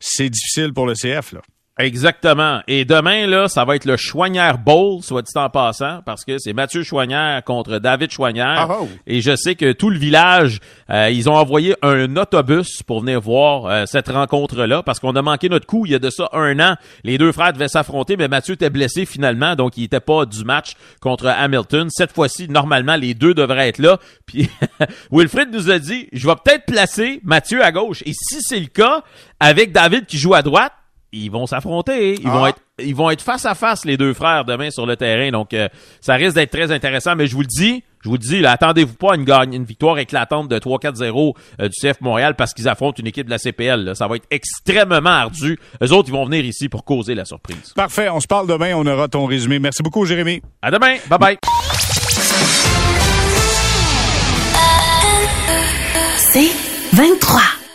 c'est difficile pour le CF. Là. Exactement. Et demain, là, ça va être le Chouanière Bowl, soit dit en passant, parce que c'est Mathieu Chouanière contre David Chouanière. Ah, oh. Et je sais que tout le village, euh, ils ont envoyé un autobus pour venir voir euh, cette rencontre-là, parce qu'on a manqué notre coup il y a de ça un an. Les deux frères devaient s'affronter, mais Mathieu était blessé finalement, donc il était pas du match contre Hamilton. Cette fois-ci, normalement, les deux devraient être là. Puis Wilfred nous a dit, je vais peut-être placer Mathieu à gauche. Et si c'est le cas, avec David qui joue à droite, ils vont s'affronter. Ils vont ah. être ils vont être face à face les deux frères demain sur le terrain. Donc euh, ça risque d'être très intéressant. Mais je vous le dis, je vous le dis, attendez-vous pas à une, gagne, une victoire éclatante de 3-4-0 euh, du CF Montréal parce qu'ils affrontent une équipe de la CPL. Ça va être extrêmement ardu. Eux autres, ils vont venir ici pour causer la surprise. Parfait. On se parle demain. On aura ton résumé. Merci beaucoup, Jérémy. À demain. Bye bye. C'est 23.